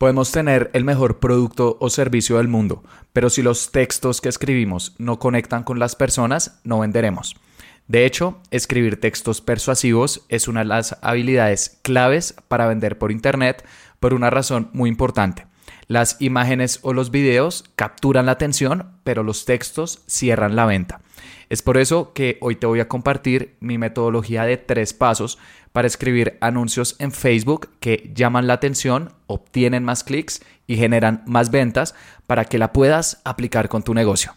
Podemos tener el mejor producto o servicio del mundo, pero si los textos que escribimos no conectan con las personas, no venderemos. De hecho, escribir textos persuasivos es una de las habilidades claves para vender por Internet por una razón muy importante. Las imágenes o los videos capturan la atención, pero los textos cierran la venta. Es por eso que hoy te voy a compartir mi metodología de tres pasos para escribir anuncios en Facebook que llaman la atención, obtienen más clics y generan más ventas para que la puedas aplicar con tu negocio.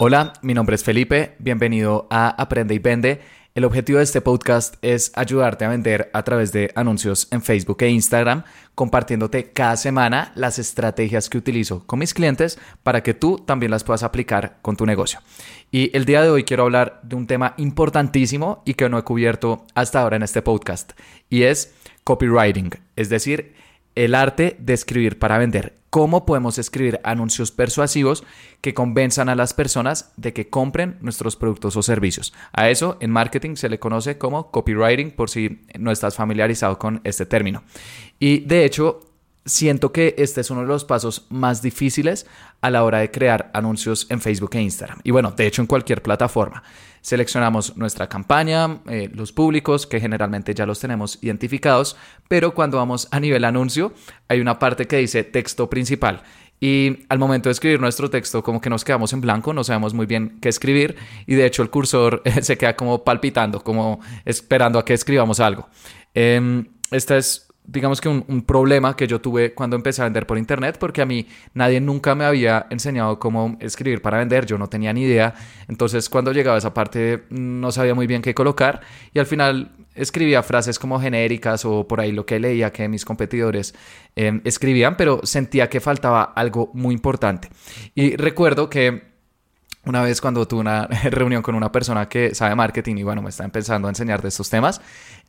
Hola, mi nombre es Felipe, bienvenido a Aprende y Vende el objetivo de este podcast es ayudarte a vender a través de anuncios en Facebook e Instagram, compartiéndote cada semana las estrategias que utilizo con mis clientes para que tú también las puedas aplicar con tu negocio. Y el día de hoy quiero hablar de un tema importantísimo y que no he cubierto hasta ahora en este podcast, y es copywriting, es decir, el arte de escribir para vender. ¿Cómo podemos escribir anuncios persuasivos que convenzan a las personas de que compren nuestros productos o servicios? A eso en marketing se le conoce como copywriting por si no estás familiarizado con este término. Y de hecho, siento que este es uno de los pasos más difíciles a la hora de crear anuncios en Facebook e Instagram. Y bueno, de hecho en cualquier plataforma. Seleccionamos nuestra campaña, eh, los públicos, que generalmente ya los tenemos identificados, pero cuando vamos a nivel anuncio, hay una parte que dice texto principal. Y al momento de escribir nuestro texto, como que nos quedamos en blanco, no sabemos muy bien qué escribir y de hecho el cursor se queda como palpitando, como esperando a que escribamos algo. Em, esta es digamos que un, problema que yo tuve cuando empecé a vender por internet, porque a mí nadie nunca me había enseñado cómo escribir para vender, yo no tenía ni idea. Entonces, cuando llegaba a esa parte, no sabía muy bien qué colocar y al final escribía frases como genéricas o por ahí lo que leía que mis competidores em, escribían, pero sentía que faltaba algo muy importante. Y recuerdo que una vez cuando tuve una reunión con una persona que sabe marketing y bueno, me está empezando a enseñar de estos temas,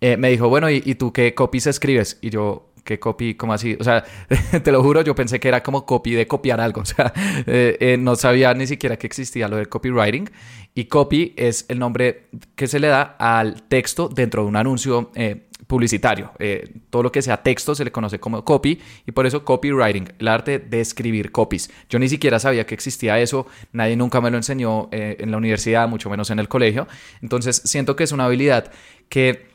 eh, me dijo, bueno, ¿y, tú qué copies escribes? Y yo, ¿qué copy? ¿Cómo así? O sea, te lo juro, yo pensé que era como copy de copiar algo. O sea, eh, eh, no sabía ni siquiera que existía lo del copywriting. Y copy es el nombre que se le da al texto dentro de un anuncio publicitario. Eh, todo lo que sea texto se le conoce como copy y por eso copywriting, el arte de escribir copies. Yo ni siquiera sabía que existía eso, nadie nunca me lo enseñó eh, en la universidad, mucho menos en el colegio. Entonces siento que es una habilidad que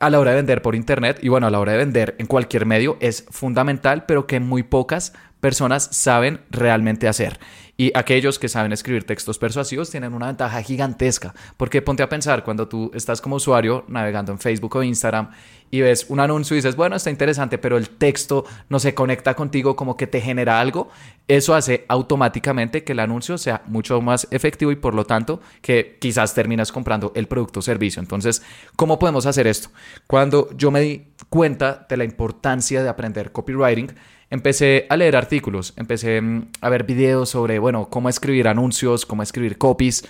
a la hora de vender por internet y bueno, a la hora de vender en cualquier medio es fundamental, pero que muy pocas personas saben realmente hacer. Y aquellos que saben escribir textos persuasivos tienen una ventaja gigantesca, porque ponte a pensar cuando tú estás como usuario navegando en Facebook o Instagram y ves un anuncio y dices, bueno, está interesante, pero el texto no se conecta contigo como que te genera algo, eso hace automáticamente que el anuncio sea mucho más efectivo y por lo tanto que quizás terminas comprando el producto o servicio. Entonces, ¿cómo podemos hacer esto? Cuando yo me di cuenta de la importancia de aprender copywriting, empecé a leer artículos, empecé mm, a ver videos sobre, bueno, cómo escribir anuncios, cómo escribir copies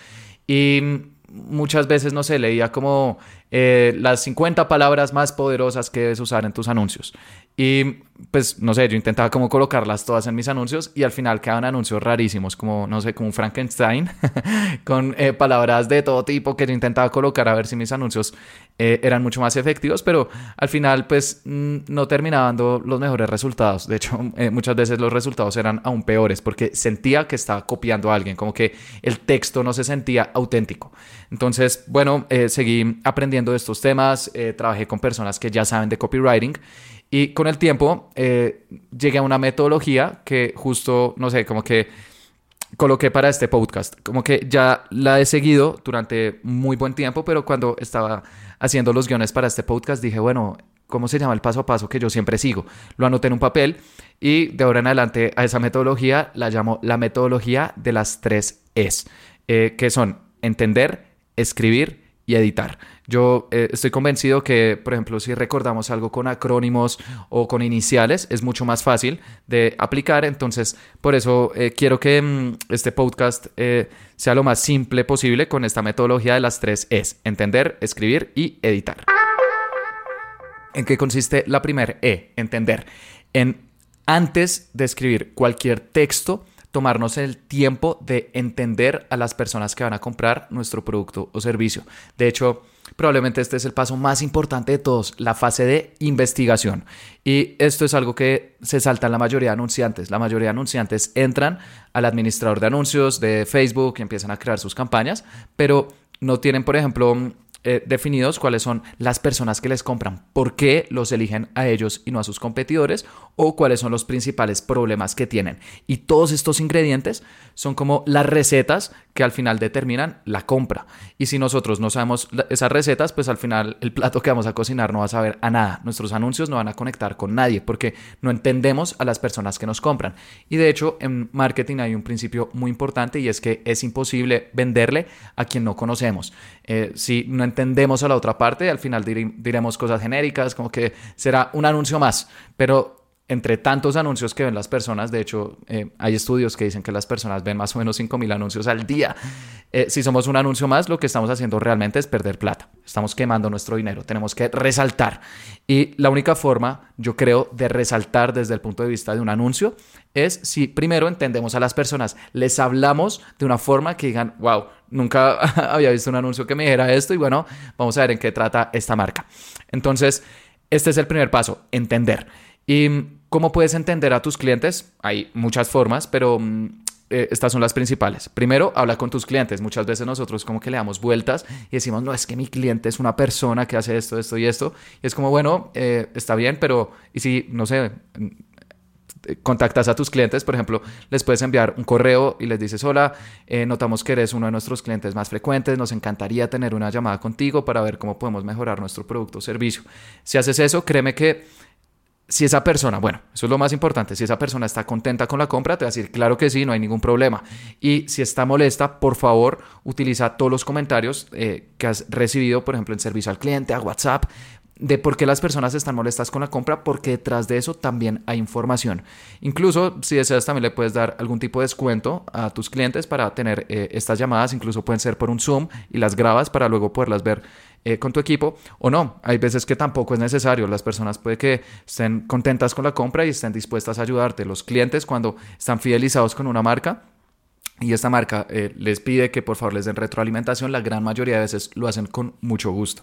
y muchas veces, no sé, leía como eh, las 50 palabras más poderosas que debes usar en tus anuncios. Y pues, no sé, yo intentaba como colocarlas todas en mis anuncios y al final quedaban anuncios rarísimos, como, no sé, como un Frankenstein, con eh, palabras de todo tipo que yo intentaba colocar a ver si mis anuncios eh, eran mucho más efectivos, pero al final, pues, no terminaba dando los mejores resultados. De hecho, muchas veces los resultados eran aún peores porque sentía que estaba copiando a alguien, como que el texto no se sentía auténtico. Entonces, bueno, seguí aprendiendo de estos temas, eh, trabajé con personas que ya saben de copywriting y con el tiempo eh, llegué a una metodología que justo, no sé, como que coloqué para este podcast. Como que ya la he seguido durante muy buen tiempo, pero cuando estaba haciendo los guiones para este podcast dije, bueno, ¿cómo se llama el paso a paso que yo siempre sigo? Lo anoté en un papel y de ahora en adelante a esa metodología la llamo la metodología de las tres Es, eh, que son entender, escribir y editar. Yo eh, estoy convencido que, por ejemplo, si recordamos algo con acrónimos o con iniciales, es mucho más fácil de aplicar. Entonces, por eso eh, quiero que mm, este podcast eh, sea lo más simple posible con esta metodología de las tres es entender, escribir y editar. ¿En qué consiste la primera E? Entender. En antes de escribir cualquier texto, tomarnos el tiempo de entender a las personas que van a comprar nuestro producto o servicio. De hecho, probablemente este es el paso más importante de todos, la fase de investigación. Y esto es algo que se salta en la mayoría de anunciantes. La mayoría de anunciantes entran al administrador de anuncios de Facebook y empiezan a crear sus campañas, pero no tienen, por ejemplo, eh, definidos cuáles son las personas que les compran, por qué los eligen a ellos y no a sus competidores o cuáles son los principales problemas que tienen. Y todos estos ingredientes son como las recetas que al final determinan la compra. Y si nosotros no sabemos esas recetas, pues al final el plato que vamos a cocinar no va a saber a nada. Nuestros anuncios no van a conectar con nadie porque no entendemos a las personas que nos compran. Y de hecho, en marketing hay un principio muy importante y es que es imposible venderle a quien no conocemos. Eh, si no entendemos a la otra parte, al final diremos cosas genéricas, como que será un anuncio más, pero entre tantos anuncios que ven las personas, de hecho, eh, hay estudios que dicen que las personas ven más o menos 5.000 anuncios al día. Eh, si somos un anuncio más, lo que estamos haciendo realmente es perder plata. Estamos quemando nuestro dinero. Tenemos que resaltar. Y la única forma, yo creo, de resaltar desde el punto de vista de un anuncio es si primero entendemos a las personas, les hablamos de una forma que digan, wow, nunca había visto un anuncio que me dijera esto y bueno, vamos a ver en qué trata esta marca. Entonces, este es el primer paso, entender. ¿Y cómo puedes entender a tus clientes? Hay muchas formas, pero mm, eh, estas son las principales. Primero, habla con tus clientes. Muchas veces nosotros como que le damos vueltas y decimos, no, es que mi cliente es una persona que hace esto, esto y esto. Y es como, bueno, eh, está bien, pero ¿y si, no sé, mm, contactas a tus clientes, por ejemplo, les puedes enviar un correo y les dices, hola, eh, notamos que eres uno de nuestros clientes más frecuentes, nos encantaría tener una llamada contigo para ver cómo podemos mejorar nuestro producto o servicio. Si haces eso, créeme que si esa persona, bueno, eso es lo más importante, si esa persona está contenta con la compra, te va a decir, claro que sí, no hay ningún problema. Y si está molesta, por favor, utiliza todos los comentarios eh, que has recibido, por ejemplo, en servicio al cliente, a WhatsApp, de por qué las personas están molestas con la compra, porque detrás de eso también hay información. Incluso, si deseas, también le puedes dar algún tipo de descuento a tus clientes para tener eh, estas llamadas, incluso pueden ser por un Zoom y las grabas para luego poderlas ver eh, con tu equipo o no. Hay veces que tampoco es necesario. Las personas puede que estén contentas con la compra y estén dispuestas a ayudarte. Los clientes cuando están fidelizados con una marca y esta marca eh, les pide que por favor les den retroalimentación, la gran mayoría de veces lo hacen con mucho gusto.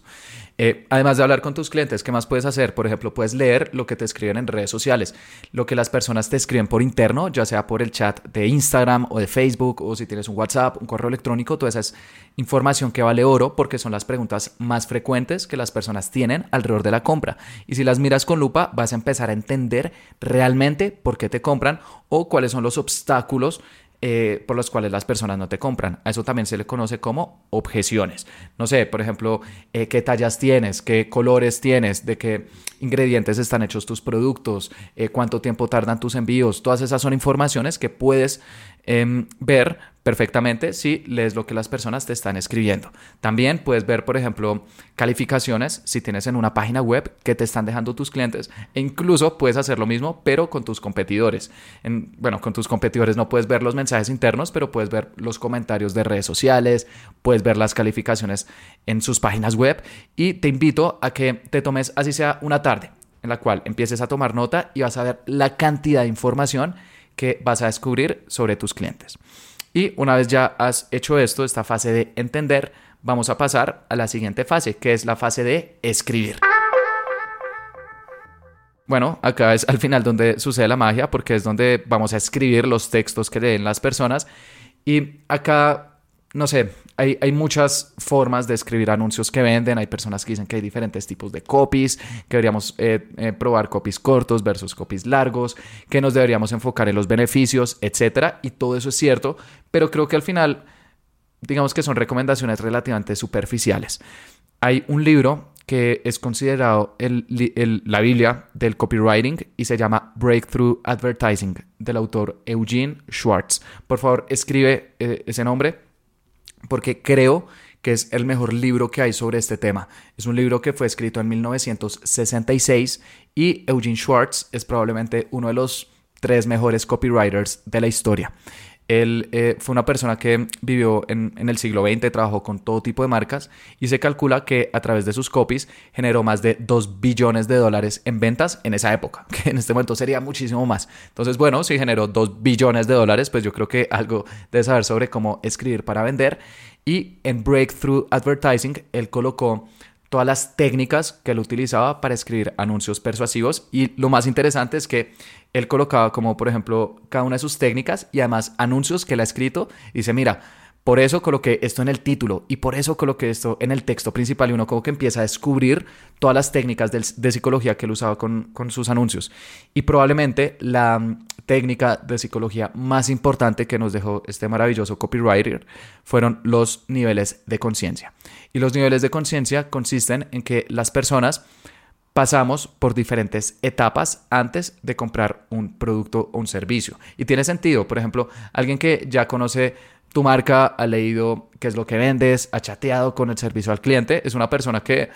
Eh, además de hablar con tus clientes, ¿qué más puedes hacer? Por ejemplo, puedes leer lo que te escriben en redes sociales, lo que las personas te escriben por interno, ya sea por el chat de Instagram o de Facebook, o si tienes un WhatsApp, un correo electrónico, toda esa es información que vale oro porque son las preguntas más frecuentes que las personas tienen alrededor de la compra. Y si las miras con lupa, vas a empezar a entender realmente por qué te compran o cuáles son los obstáculos eh, por los cuales las personas no te compran. A eso también se le conoce como objeciones. No sé, por ejemplo, eh, qué tallas tienes, qué colores tienes, de qué ingredientes están hechos tus productos, eh, cuánto tiempo tardan tus envíos. Todas esas son informaciones que puedes em, ver perfectamente si lees lo que las personas te están escribiendo. También puedes ver, por ejemplo, calificaciones si tienes en una página web que te están dejando tus clientes e incluso puedes hacer lo mismo pero con tus competidores. En, bueno, con tus competidores no puedes ver los mensajes internos, pero puedes ver los comentarios de redes sociales, puedes ver las calificaciones en sus páginas web y te invito a que te tomes así sea una tarde en la cual empieces a tomar nota y vas a ver la cantidad de información que vas a descubrir sobre tus clientes. Y una vez ya has hecho esto, esta fase de entender, vamos a pasar a la siguiente fase, que es la fase de escribir. Bueno, acá es al final donde sucede la magia, porque es donde vamos a escribir los textos que leen las personas. Y acá no sé, hay, muchas formas de escribir anuncios que venden. Hay personas que dicen que hay diferentes tipos de copies, que deberíamos eh, eh, probar copies cortos versus copies largos, que nos deberíamos enfocar en los beneficios, etc. Y todo eso es cierto, pero creo que al final, digamos que son recomendaciones relativamente superficiales. Hay un libro que es considerado la Biblia del copywriting y se llama Breakthrough Advertising del autor Eugene Schwartz. Por favor, escribe eh, ese nombre porque creo que es el mejor libro que hay sobre este tema. Es un libro que fue escrito en 1966 y Eugene Schwartz es probablemente uno de los tres mejores copywriters de la historia. Él eh, fue una persona que vivió en, el siglo XX, trabajó con todo tipo de marcas y se calcula que a través de sus copies generó más de 2 billones de dólares en ventas en esa época, que en este momento sería muchísimo más. Entonces, bueno, si generó 2 billones de dólares, pues yo creo que algo de saber sobre cómo escribir para vender. Y en Breakthrough Advertising, él colocó todas las técnicas que él utilizaba para escribir anuncios persuasivos. Y lo más interesante es que él colocaba como por ejemplo cada una de sus técnicas y además anuncios que él ha escrito. Y dice mira por eso coloqué esto en el título y por eso coloqué esto en el texto principal y uno como que empieza a descubrir todas las técnicas de, psicología que él usaba con, sus anuncios. Y probablemente la mm, técnica de psicología más importante que nos dejó este maravilloso copywriter fueron los niveles de conciencia. Y los niveles de conciencia consisten en que las personas pasamos por diferentes etapas antes de comprar un producto o un servicio. Y tiene sentido, por ejemplo, alguien que ya conoce tu marca, ha leído qué es lo que vendes, ha chateado con el servicio al cliente, es una persona que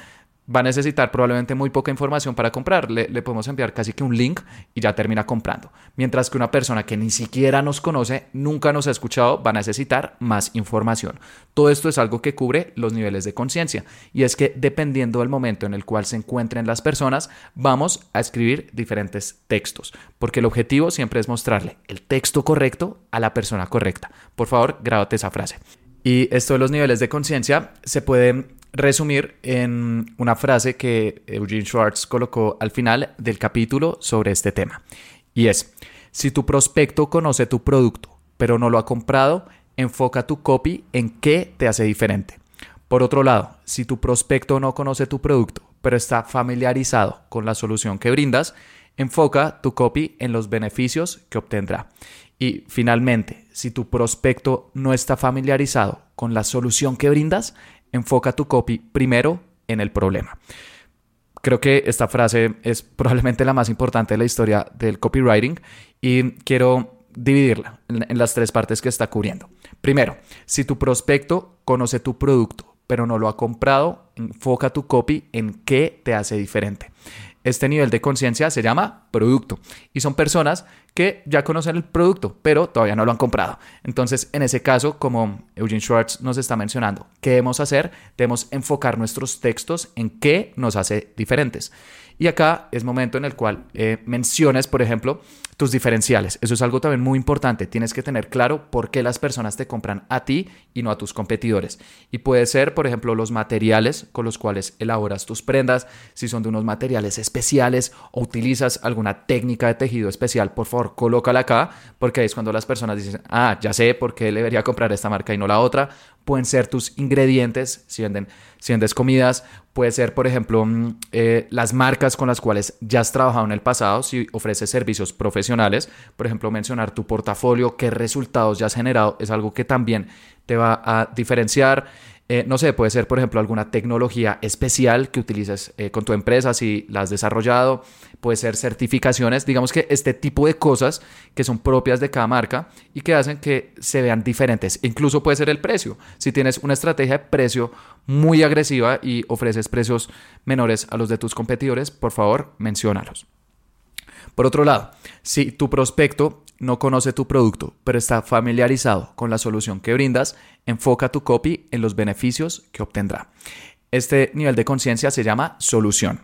va a necesitar probablemente muy poca información para comprar. Le, podemos enviar casi que un link y ya termina comprando. Mientras que una persona que ni siquiera nos conoce, nunca nos ha escuchado, va a necesitar más información. Todo esto es algo que cubre los niveles de conciencia. Y es que dependiendo del momento en el cual se encuentren las personas, vamos a escribir diferentes textos. Porque el objetivo siempre es mostrarle el texto correcto a la persona correcta. Por favor, grábate esa frase. Y esto de los niveles de conciencia se puede resumir en una frase que Eugene Schwartz colocó al final del capítulo sobre este tema. Y es, si tu prospecto conoce tu producto, pero no lo ha comprado, enfoca tu copy en qué te hace diferente. Por otro lado, si tu prospecto no conoce tu producto, pero está familiarizado con la solución que brindas, enfoca tu copy en los beneficios que obtendrá. Y finalmente, si tu prospecto no está familiarizado con la solución que brindas, enfoca tu copy primero en el problema. Creo que esta frase es probablemente la más importante de la historia del copywriting y quiero dividirla en, las tres partes que está cubriendo. Primero, si tu prospecto conoce tu producto pero no lo ha comprado, enfoca tu copy en qué te hace diferente. Este nivel de conciencia se llama producto y son personas que ya conocen el producto, pero todavía no lo han comprado. Entonces, en ese caso, como Eugene Schwartz nos está mencionando, ¿qué debemos hacer? Debemos enfocar nuestros textos en qué nos hace diferentes. Y acá es momento en el cual eh, menciones, por ejemplo, tus diferenciales. Eso es algo también muy importante. Tienes que tener claro por qué las personas te compran a ti y no a tus competidores. Y puede ser, por ejemplo, los materiales con los cuales elaboras tus prendas, si son de unos materiales especiales o utilizas alguna técnica de tejido especial, por favor, colócala acá, porque ahí es cuando las personas dicen, ah, ya sé por qué debería comprar esta marca y no la otra. Pueden ser tus ingredientes, si, venden, si vendes comidas, puede ser, por ejemplo, mm, eh, las marcas con las cuales ya has trabajado en el pasado, si ofreces servicios profesionales, por ejemplo, mencionar tu portafolio, qué resultados ya has generado, es algo que también te va a diferenciar. Eh, no sé, puede ser, por ejemplo, alguna tecnología especial que utilices eh, con tu empresa si la has desarrollado, puede ser certificaciones, digamos que este tipo de cosas que son propias de cada marca y que hacen que se vean diferentes. Incluso puede ser el precio. Si tienes una estrategia de precio muy agresiva y ofreces precios menores a los de tus competidores, por favor, menciónalos. Por otro lado, si tu prospecto no conoce tu producto, pero está familiarizado con la solución que brindas, enfoca tu copy en los beneficios que obtendrá. Este nivel de conciencia se llama solución.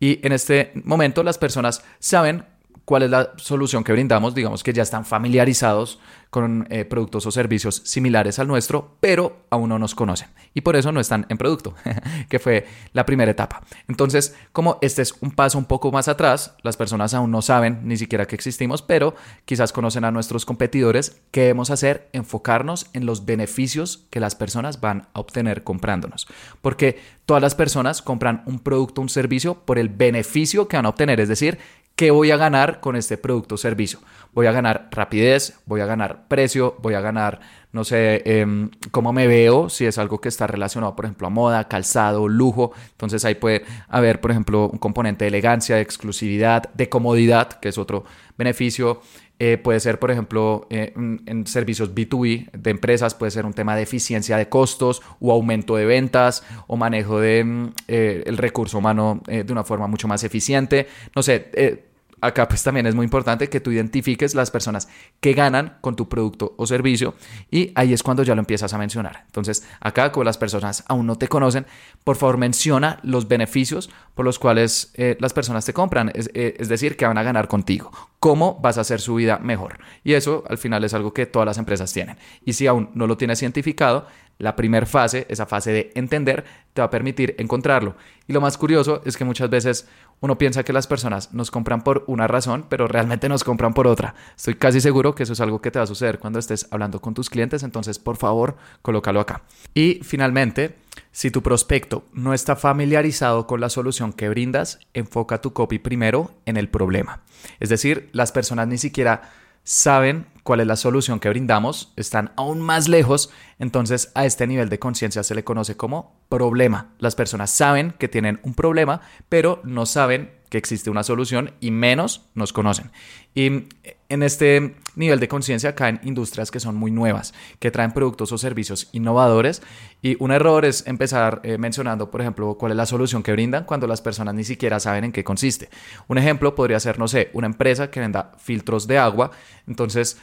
Y en este momento las personas saben cuál es la solución que brindamos, digamos que ya están familiarizados con eh, productos o servicios similares al nuestro, pero aún no nos conocen y por eso no están en producto, que fue la primera etapa. Entonces, como este es un paso un poco más atrás, las personas aún no saben ni siquiera que existimos, pero quizás conocen a nuestros competidores, ¿qué debemos hacer? Enfocarnos en los beneficios que las personas van a obtener comprándonos, porque todas las personas compran un producto un servicio por el beneficio que van a obtener, es decir, ¿Qué voy a ganar con este producto o servicio? Voy a ganar rapidez, voy a ganar precio, voy a ganar, no sé, em, cómo me veo, si es algo que está relacionado, por ejemplo, a moda, calzado, lujo. Entonces ahí puede haber, por ejemplo, un componente de elegancia, de exclusividad, de comodidad, que es otro beneficio. Eh, puede ser, por ejemplo, eh, en servicios B2B de empresas, puede ser un tema de eficiencia de costos o aumento de ventas o manejo del de, mm, eh, el recurso humano de una forma mucho más eficiente. No sé, acá pues también es muy importante que tú identifiques las personas que ganan con tu producto o servicio y ahí es cuando ya lo empiezas a mencionar. Entonces, acá como las personas aún no te conocen, por favor menciona los beneficios por los cuales eh, las personas te compran, es, eh, es decir, que van a ganar contigo, cómo vas a hacer su vida mejor. Y eso al final es algo que todas las empresas tienen. Y si aún no lo tienes identificado, la primera fase, esa fase de entender, te va a permitir encontrarlo. Y lo más curioso es que muchas veces uno piensa que las personas nos compran por una razón, pero realmente nos compran por otra. Estoy casi seguro que eso es algo que te va a suceder cuando estés hablando con tus clientes, entonces por favor, colócalo acá. Y finalmente, si tu prospecto no está familiarizado con la solución que brindas, enfoca tu copy primero en el problema. Es decir, las personas ni siquiera saben cuál es la solución que brindamos, están aún más lejos, entonces a este nivel de conciencia se le conoce como problema. Las personas saben que tienen un problema, pero no saben que existe una solución y menos nos conocen. Y en este nivel de conciencia caen industrias que son muy nuevas, que traen productos o servicios innovadores y un error es empezar eh, mencionando, por ejemplo, cuál es la solución que brindan cuando las personas ni siquiera saben en qué consiste. Un ejemplo podría ser, no sé, una empresa que venda filtros de agua, entonces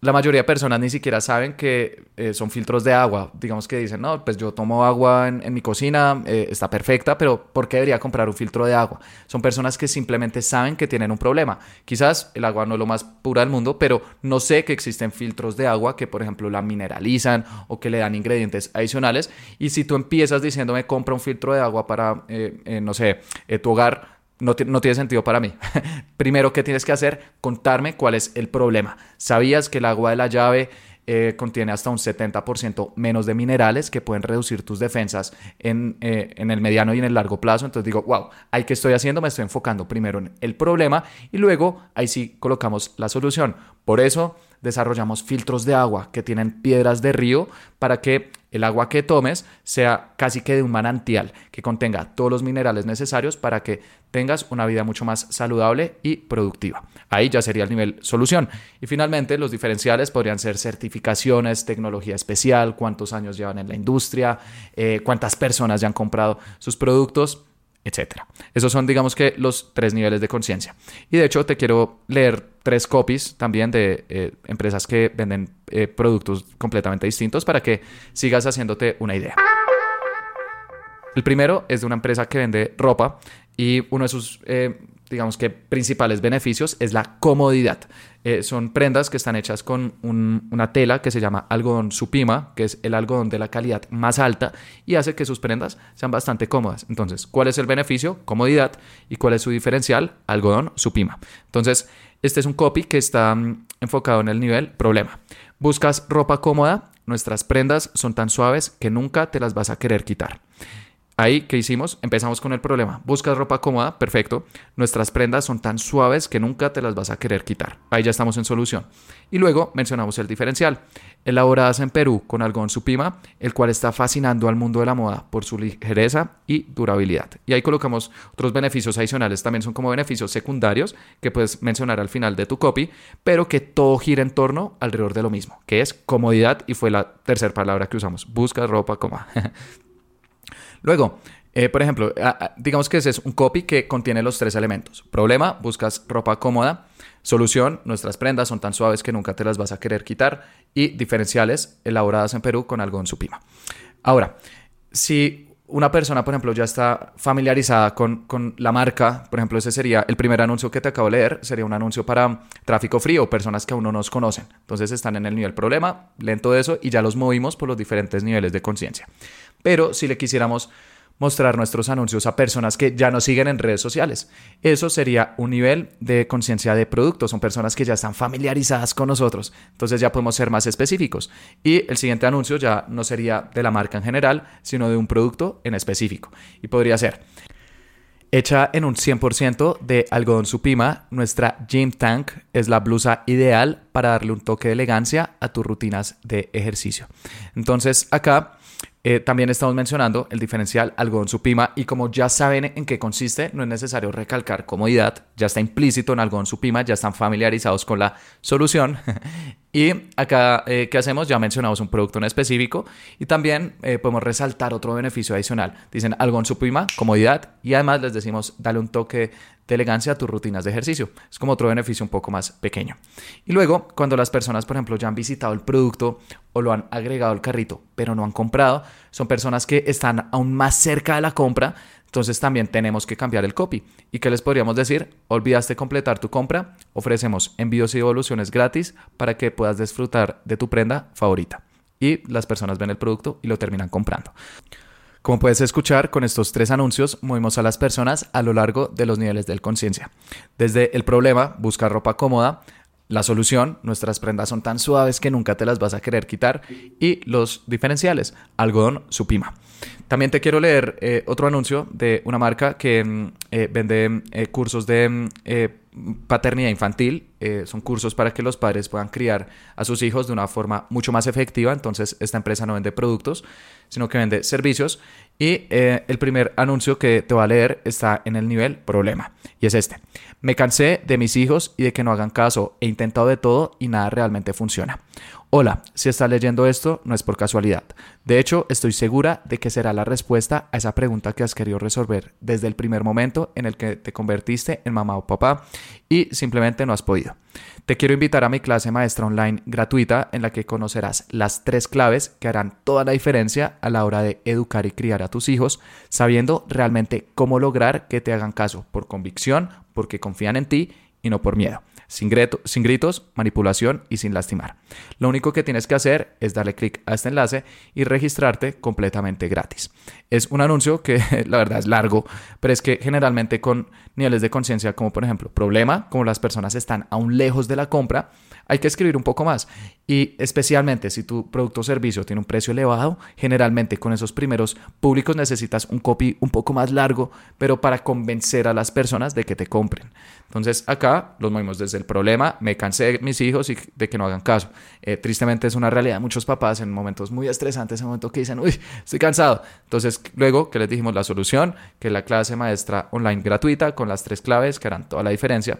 la mayoría de personas ni siquiera saben que eh, son filtros de agua. Digamos que dicen, no, pues yo tomo agua en, mi cocina, eh, está perfecta, pero ¿por qué debería comprar un filtro de agua? Son personas que simplemente saben que tienen un problema. Quizás el agua no es lo más pura del mundo, pero no sé que existen filtros de agua que, por ejemplo, la mineralizan o que le dan ingredientes adicionales. Y si tú empiezas diciéndome, compra un filtro de agua para, eh, no sé, tu hogar, no, tiene sentido para mí. Primero, ¿qué tienes que hacer? Contarme cuál es el problema. ¿Sabías que el agua de la llave eh, contiene hasta un 70% menos de minerales que pueden reducir tus defensas en, eh, en, el mediano y en el largo plazo? Entonces digo, wow, ¿hay qué estoy haciendo? Me estoy enfocando primero en el problema y luego ahí sí colocamos la solución. Por eso desarrollamos filtros de agua que tienen piedras de río para que el agua que tomes sea casi que de un manantial, que contenga todos los minerales necesarios para que tengas una vida mucho más saludable y productiva. Ahí ya sería el nivel solución. Y finalmente, los diferenciales podrían ser certificaciones, tecnología especial, cuántos años llevan en la industria, eh, cuántas personas ya han comprado sus productos etcétera. Esos son, digamos que, los tres niveles de conciencia. Y de hecho, te quiero leer tres copies también de eh, empresas que venden eh, productos completamente distintos para que sigas haciéndote una idea. El primero es de una empresa que vende ropa y uno de sus eh, digamos que principales beneficios es la comodidad. Eh, son prendas que están hechas con una tela que se llama algodón supima, que es el algodón de la calidad más alta y hace que sus prendas sean bastante cómodas. Entonces, ¿cuál es el beneficio? Comodidad. ¿Y cuál es su diferencial? Algodón supima. Entonces, este es un copy que está mm, enfocado en el nivel problema. Buscas ropa cómoda, nuestras prendas son tan suaves que nunca te las vas a querer quitar. Ahí, ¿qué hicimos? Empezamos con el problema. Buscas ropa cómoda, perfecto. Nuestras prendas son tan suaves que nunca te las vas a querer quitar. Ahí ya estamos en solución. Y luego mencionamos el diferencial. Elaboradas en Perú con algodón supima, el cual está fascinando al mundo de la moda por su ligereza y durabilidad. Y ahí colocamos otros beneficios adicionales. También son como beneficios secundarios que puedes mencionar al final de tu copy, pero que todo gira en torno alrededor de lo mismo, que es comodidad y fue la tercera palabra que usamos. Buscas ropa cómoda. Luego, eh, por ejemplo, digamos que ese es un copy que contiene los tres elementos. Problema, buscas ropa cómoda. Solución, nuestras prendas son tan suaves que nunca te las vas a querer quitar. Y diferenciales, elaboradas en Perú con algodón supima. Ahora, si una persona, por ejemplo, ya está familiarizada con, con, la marca, por ejemplo, ese sería el primer anuncio que te acabo de leer, sería un anuncio para tráfico frío, personas que aún no nos conocen. Entonces están en el nivel problema, leen todo eso y ya los movimos por los diferentes niveles de conciencia. Pero si le quisiéramos mostrar nuestros anuncios a personas que ya nos siguen en redes sociales. Eso sería un nivel de conciencia de producto. Son personas que ya están familiarizadas con nosotros. Entonces ya podemos ser más específicos. Y el siguiente anuncio ya no sería de la marca en general, sino de un producto en específico. Y podría ser, Hecha en un 100% de algodón supima, nuestra Gym Tank es la blusa ideal para darle un toque de elegancia a tus rutinas de ejercicio. Entonces acá eh, también estamos mencionando el diferencial algodón supima y como ya saben en qué consiste, no es necesario recalcar comodidad, ya está implícito en algodón supima, ya están familiarizados con la solución. y acá, eh, ¿qué hacemos? Ya mencionamos un producto en específico y también eh, podemos resaltar otro beneficio adicional. Dicen algodón supima, comodidad y además les decimos, dale un toque de elegancia a tus rutinas de ejercicio. Es como otro beneficio un poco más pequeño. Y luego, cuando las personas, por ejemplo, ya han visitado el producto o lo han agregado al carrito, pero no han comprado, son personas que están aún más cerca de la compra, entonces también tenemos que cambiar el copy. ¿Y qué les podríamos decir? Olvidaste completar tu compra, ofrecemos envíos y devoluciones gratis para que puedas disfrutar de tu prenda favorita. Y las personas ven el producto y lo terminan comprando. Como puedes escuchar, con estos tres anuncios movimos a las personas a lo largo de los niveles de conciencia. Desde el problema, buscar ropa cómoda, la solución, nuestras prendas son tan suaves que nunca te las vas a querer quitar. Y los diferenciales, algodón Supima. También te quiero leer eh, otro anuncio de una marca que mm, eh, vende eh, cursos de mm, paternidad infantil. son cursos para que los padres puedan criar a sus hijos de una forma mucho más efectiva. Entonces, esta empresa no vende productos, sino que vende servicios. Y el primer anuncio que te voy a leer está en el nivel problema. Y es este. Me cansé de mis hijos y de que no hagan caso. He intentado de todo y nada realmente funciona. Hola, si estás leyendo esto no es por casualidad. De hecho, estoy segura de que será la respuesta a esa pregunta que has querido resolver desde el primer momento en el que te convertiste en mamá o papá y simplemente no has podido. Te quiero invitar a mi clase maestra online gratuita en la que conocerás las tres claves que harán toda la diferencia a la hora de educar y criar a tus hijos, sabiendo realmente cómo lograr que te hagan caso por convicción, porque confían en ti y no por miedo sin, sin gritos, manipulación y sin lastimar. Lo único que tienes que hacer es darle clic a este enlace y registrarte completamente gratis. Es un anuncio que la verdad es largo, pero es que generalmente con niveles de conciencia como por ejemplo problema, como las personas están aún lejos de la compra, hay que escribir un poco más. Y especialmente si tu producto o servicio tiene un precio elevado, generalmente con esos primeros públicos necesitas un copy un poco más largo, pero para convencer a las personas de que te compren. Entonces acá los movimos desde el problema, me cansé de mis hijos y de que no hagan caso. Eh, tristemente es una realidad de muchos papás en momentos muy estresantes, en momentos que dicen, uy, estoy cansado. Entonces luego que les dijimos la solución, que la clase maestra online gratuita con las tres claves que harán toda la diferencia.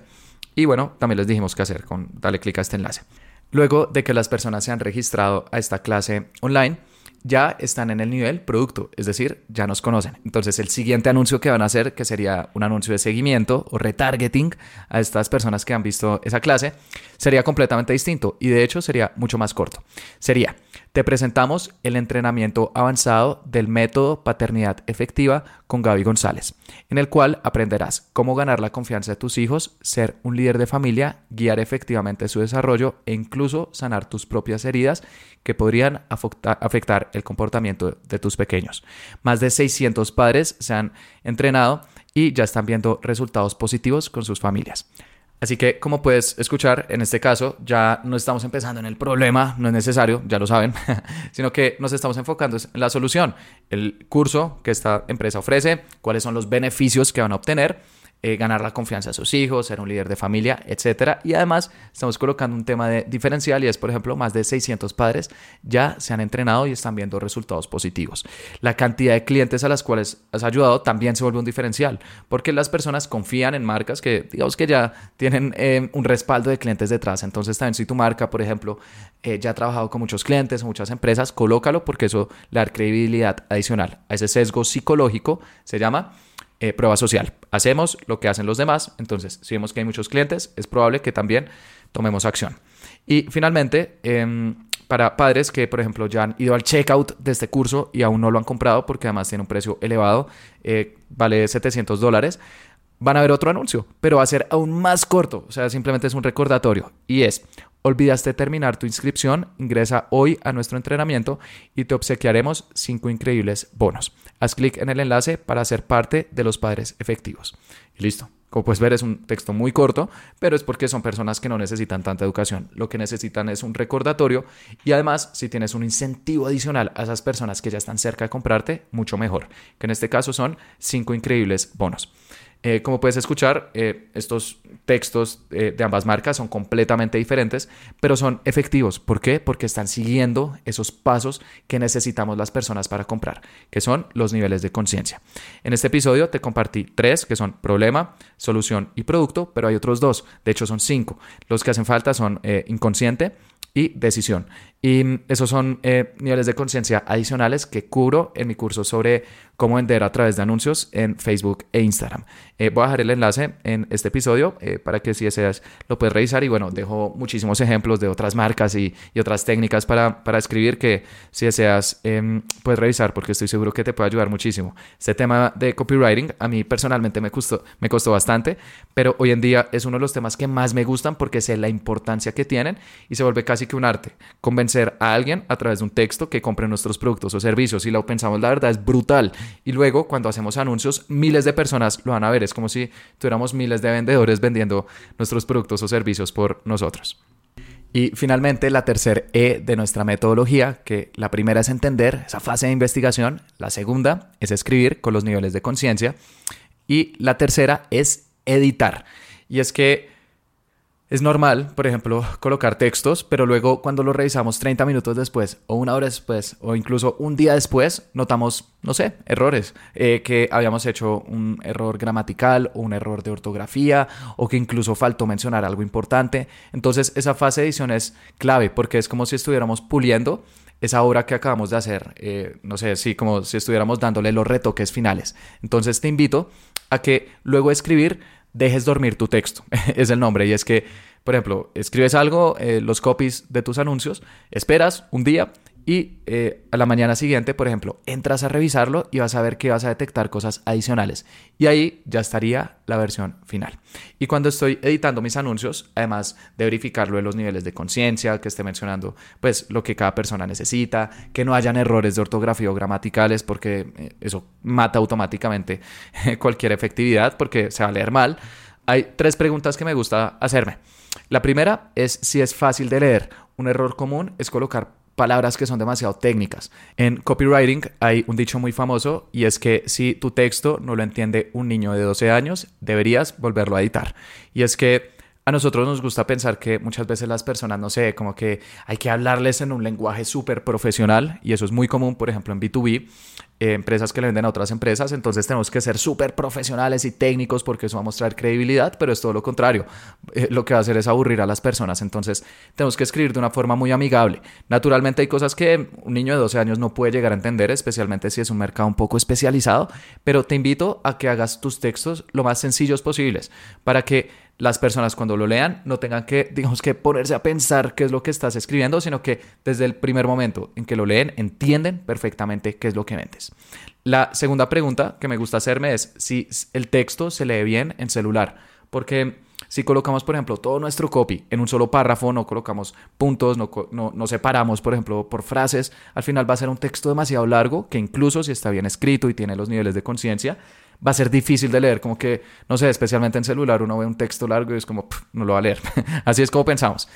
Y bueno, también les dijimos qué hacer con darle clic a este enlace. Luego de que las personas se han registrado a esta clase online, ya están en el nivel producto, es decir, ya nos conocen. Entonces el siguiente anuncio que van a hacer, que sería un anuncio de seguimiento o retargeting a estas personas que han visto esa clase, sería completamente distinto y de hecho sería mucho más corto. Sería, te presentamos el entrenamiento avanzado del método paternidad efectiva con Gaby González, en el cual aprenderás cómo ganar la confianza de tus hijos, ser un líder de familia, guiar efectivamente su desarrollo e incluso sanar tus propias heridas que podrían afectar el comportamiento de tus pequeños. Más de 600 padres se han entrenado y ya están viendo resultados positivos con sus familias. Así que, como puedes escuchar, en este caso ya no estamos empezando en el problema, no es necesario, ya lo saben, sino que nos estamos enfocando en la solución, el curso que esta empresa ofrece, cuáles son los beneficios que van a obtener eh, ganar la confianza de sus hijos, ser un líder de familia, etc. Y además estamos colocando un tema de diferencial y es, por ejemplo, más de 600 padres ya se han entrenado y están viendo resultados positivos. La cantidad de clientes a las cuales has ayudado también se vuelve un diferencial, porque las personas confían en marcas que, digamos que ya tienen eh, un respaldo de clientes detrás. Entonces también si tu marca, por ejemplo, eh, ya ha trabajado con muchos clientes, muchas empresas, colócalo porque eso le da credibilidad adicional a ese sesgo psicológico, se llama eh, prueba social. Hacemos lo que hacen los demás, entonces si vemos que hay muchos clientes, es probable que también tomemos acción. Y finalmente, em, para padres que, por ejemplo, ya han ido al checkout de este curso y aún no lo han comprado porque además tiene un precio elevado, eh, vale 700 dólares, van a ver otro anuncio, pero va a ser aún más corto, o sea, simplemente es un recordatorio y es, olvidaste terminar tu inscripción, ingresa hoy a nuestro entrenamiento y te obsequiaremos cinco increíbles bonos. Haz clic en el enlace para ser parte de los padres efectivos. Y listo. Como puedes ver es un texto muy corto, pero es porque son personas que no necesitan tanta educación. Lo que necesitan es un recordatorio y además si tienes un incentivo adicional a esas personas que ya están cerca de comprarte, mucho mejor. Que en este caso son cinco increíbles bonos. Eh, como puedes escuchar, eh, estos textos eh, de ambas marcas son completamente diferentes, pero son efectivos. ¿Por qué? Porque están siguiendo esos pasos que necesitamos las personas para comprar, que son los niveles de conciencia. En este episodio te compartí tres, que son problema, solución y producto, pero hay otros dos, de hecho son cinco. Los que hacen falta son inconsciente, y decisión. Y mm, esos son eh, niveles de conciencia adicionales que cubro en mi curso sobre cómo vender a través de anuncios en Facebook e Instagram. Eh, voy a dejar el enlace en este episodio eh, para que si deseas lo puedes revisar. Y bueno, dejo muchísimos ejemplos de otras marcas y, otras técnicas para, para, escribir que si deseas em, puedes revisar porque estoy seguro que te puede ayudar muchísimo. Este tema de copywriting a mí personalmente me costó, me costó bastante, pero hoy en día es uno de los temas que más me gustan porque sé la importancia que tienen y se vuelve casi que un arte. Convencer a alguien a través de un texto que compre nuestros productos o servicios. Si lo pensamos, la verdad es brutal. Y luego, cuando hacemos anuncios, miles de personas lo van a ver. Es como si tuviéramos miles de vendedores vendiendo nuestros productos o servicios por nosotros. Y finalmente, la tercera E de nuestra metodología, que la primera es entender esa fase de investigación, la segunda es escribir con los niveles de conciencia y la tercera es editar. Y es que es normal, por ejemplo, colocar textos, pero luego cuando lo revisamos 30 minutos después o una hora después o incluso un día después, notamos, no sé, errores, eh, que habíamos hecho un error gramatical o un error de ortografía o que incluso faltó mencionar algo importante. Entonces esa fase de edición es clave porque es como si estuviéramos puliendo esa obra que acabamos de hacer, eh, no sé, sí, como si estuviéramos dándole los retoques finales. Entonces te invito a que luego escribir dejes dormir tu texto. es el nombre. Y es que, por ejemplo, escribes algo, eh, los copies de tus anuncios, esperas un día y eh, a la mañana siguiente, por ejemplo, entras a revisarlo y vas a ver que vas a detectar cosas adicionales. Y ahí ya estaría la versión final. Y cuando estoy editando mis anuncios, además de verificarlo en los niveles de conciencia, que esté mencionando pues lo que cada persona necesita, que no hayan errores de ortografía o gramaticales, porque eh, eso mata automáticamente cualquier efectividad, porque se va a leer mal. Hay tres preguntas que me gusta hacerme. La primera es si es fácil de leer. Un error común es colocar palabras que son demasiado técnicas. En copywriting hay un dicho muy famoso y es que si tu texto no lo entiende un niño de 12 años, deberías volverlo a editar. Y es que a nosotros nos gusta pensar que muchas veces las personas, no sé, como que hay que hablarles en un lenguaje súper profesional y eso es muy común, por ejemplo, en B2B, eh, empresas que le venden a otras empresas, entonces tenemos que ser súper profesionales y técnicos porque eso va a mostrar credibilidad, pero es todo lo contrario. Eh, lo que va a hacer es aburrir a las personas, entonces tenemos que escribir de una forma muy amigable. Naturalmente hay cosas que un niño de 12 años no puede llegar a entender, especialmente si es un mercado un poco especializado, pero te invito a que hagas tus textos lo más sencillos posibles para que las personas cuando lo lean no tengan que, digamos que ponerse a pensar qué es lo que estás escribiendo, sino que desde el primer momento en que lo leen entienden perfectamente qué es lo que vendes. La segunda pregunta que me gusta hacerme es si el texto se lee bien en celular, porque si colocamos, por ejemplo, todo nuestro copy en un solo párrafo, no colocamos puntos, no, no, no, separamos, por ejemplo, por frases, al final va a ser un texto demasiado largo que incluso si está bien escrito y tiene los niveles de conciencia, va a ser difícil de leer, como que, no sé, especialmente en celular uno ve un texto largo y es como, no lo va a leer. Así es como pensamos.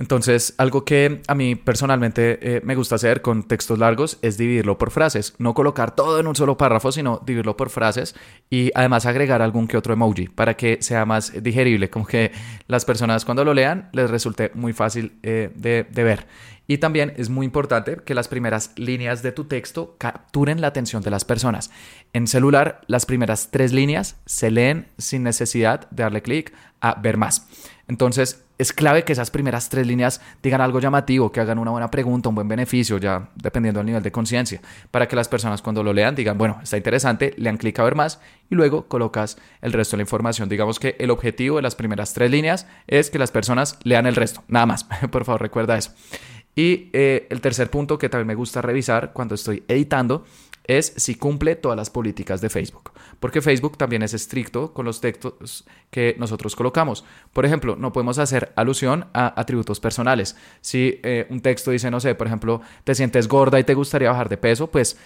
Entonces, algo que a mí personalmente eh, me gusta hacer con textos largos es dividirlo por frases. No colocar todo en un solo párrafo, sino dividirlo por frases y además agregar algún que otro emoji para que sea más digerible, como que las personas cuando lo lean les resulte muy fácil eh, de, de ver. Y también es muy importante que las primeras líneas de tu texto capturen la atención de las personas. En celular, las primeras tres líneas se leen sin necesidad de darle clic a ver más. Entonces, es clave que esas primeras tres líneas digan algo llamativo, que hagan una buena pregunta, un buen beneficio, ya dependiendo del nivel de conciencia, para que las personas cuando lo lean digan, bueno, está interesante, le dan clic a ver más y luego colocas el resto de la información. Digamos que el objetivo de las primeras tres líneas es que las personas lean el resto, nada más. Por favor, recuerda eso. Y eh, el tercer punto que también me gusta revisar cuando estoy editando es si cumple todas las políticas de Facebook. Porque Facebook también es estricto con los textos que nosotros colocamos. Por ejemplo, no podemos hacer alusión a atributos personales. Si eh, un texto dice, no sé, por ejemplo, te sientes gorda y te gustaría bajar de peso, pues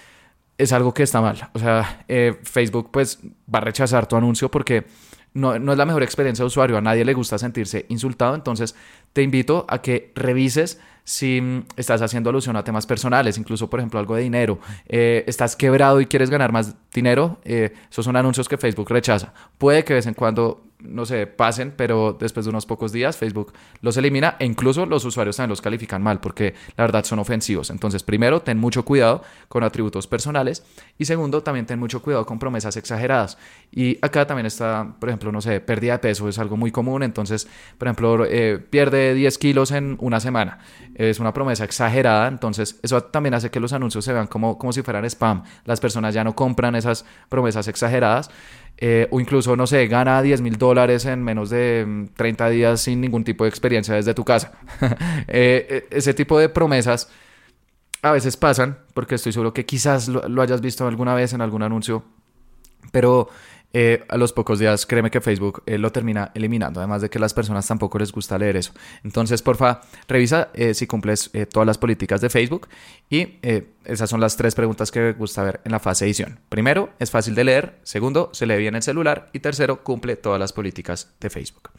es algo que está mal. O sea, eh, Facebook pues va a rechazar tu anuncio porque no, no, es la mejor experiencia de usuario. A nadie le gusta sentirse insultado. Entonces, te invito a que revises si mm, estás haciendo alusión a temas personales, incluso por ejemplo algo de dinero, eh, estás quebrado y quieres ganar más dinero, eh, esos son anuncios que Facebook rechaza. Puede que de vez en cuando no sé, pasen, pero después de unos pocos días Facebook los elimina e incluso los usuarios también los califican mal porque la verdad son ofensivos. Entonces, primero, ten mucho cuidado con atributos personales y segundo, también ten mucho cuidado con promesas exageradas. Y acá también está, por ejemplo, no sé, pérdida de peso es algo muy común. Entonces, por ejemplo, eh, pierde 10 kilos en una semana. Es una promesa exagerada. Entonces, eso también hace que los anuncios se vean como, como si fueran spam. Las personas ya no compran esas promesas exageradas. Eh, o incluso, no sé, gana 10 mil dólares en menos de 30 mm, días sin ningún tipo de experiencia desde tu casa. Eh, eh, ese tipo de promesas a veces pasan, porque estoy seguro que quizás lo hayas visto alguna vez en algún anuncio, pero eh, a los pocos días, créeme que Facebook eh, lo termina eliminando, además de que a las personas tampoco les gusta leer eso. Entonces, porfa, revisa eh, si cumples todas las políticas de Facebook y esas son las tres preguntas que me gusta ver en la fase edición. Primero, es fácil de leer, segundo, se lee bien el celular y tercero, cumple todas las políticas de Facebook.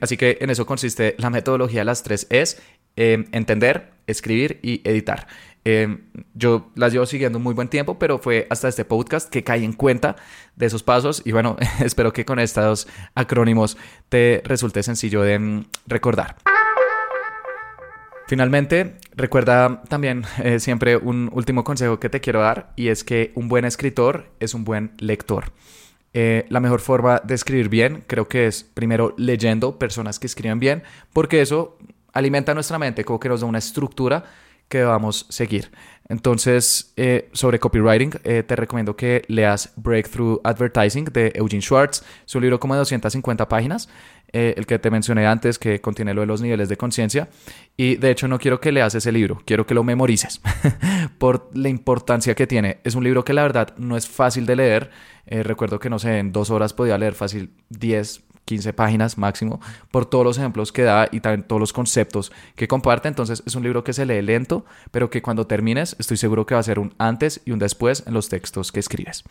así que en eso consiste la metodología de las tres es entender, escribir y editar. Eh, yo las llevo siguiendo un muy buen tiempo, pero fue hasta este podcast que caí en cuenta de esos pasos y bueno, espero que con estos acrónimos te resulte sencillo de mm, recordar. Finalmente, recuerda también eh, siempre un último consejo que te quiero dar y es que un buen escritor es un buen lector. Eh, la mejor forma de escribir bien creo que es primero leyendo personas que escriben bien porque eso alimenta nuestra mente, como que nos da una estructura que vamos a seguir. Entonces, eh, sobre copywriting, eh, te recomiendo que leas Breakthrough Advertising de Eugene Schwartz. Es un libro como de 250 páginas, eh, el que te mencioné antes, que contiene lo de los niveles de conciencia. Y de hecho, no quiero que leas ese libro, quiero que lo memorices por la importancia que tiene. Es un libro que la verdad no es fácil de leer. recuerdo que, no sé, en dos horas podía leer fácil 10, 15 páginas máximo, por todos los ejemplos que da y también todos los conceptos que comparte. Entonces es un libro que se lee lento, pero que cuando termines estoy seguro que va a ser un antes y un después en los textos que escribes.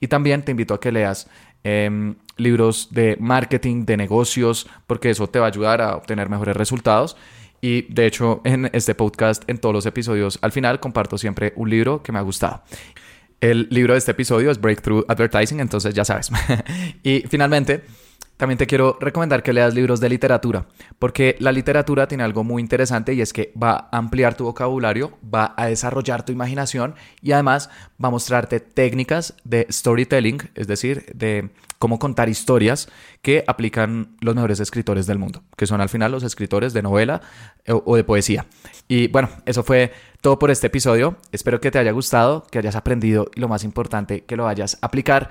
Y también te invito a que leas em, libros de marketing, de negocios, porque eso te va a ayudar a obtener mejores resultados. Y de hecho, en este podcast, en todos los episodios, al final comparto siempre un libro que me ha gustado. El libro de este episodio es Breakthrough Advertising, entonces ya sabes. y finalmente, también te quiero recomendar que leas libros de literatura, porque la literatura tiene algo muy interesante y es que va a ampliar tu vocabulario, va a desarrollar tu imaginación y además va a mostrarte técnicas de storytelling, es decir, de cómo contar historias que aplican los mejores escritores del mundo, que son al final los escritores de novela eh, o de poesía. Y bueno, eso fue todo por este episodio. Espero que te haya gustado, que hayas aprendido y lo más importante, que lo vayas a aplicar.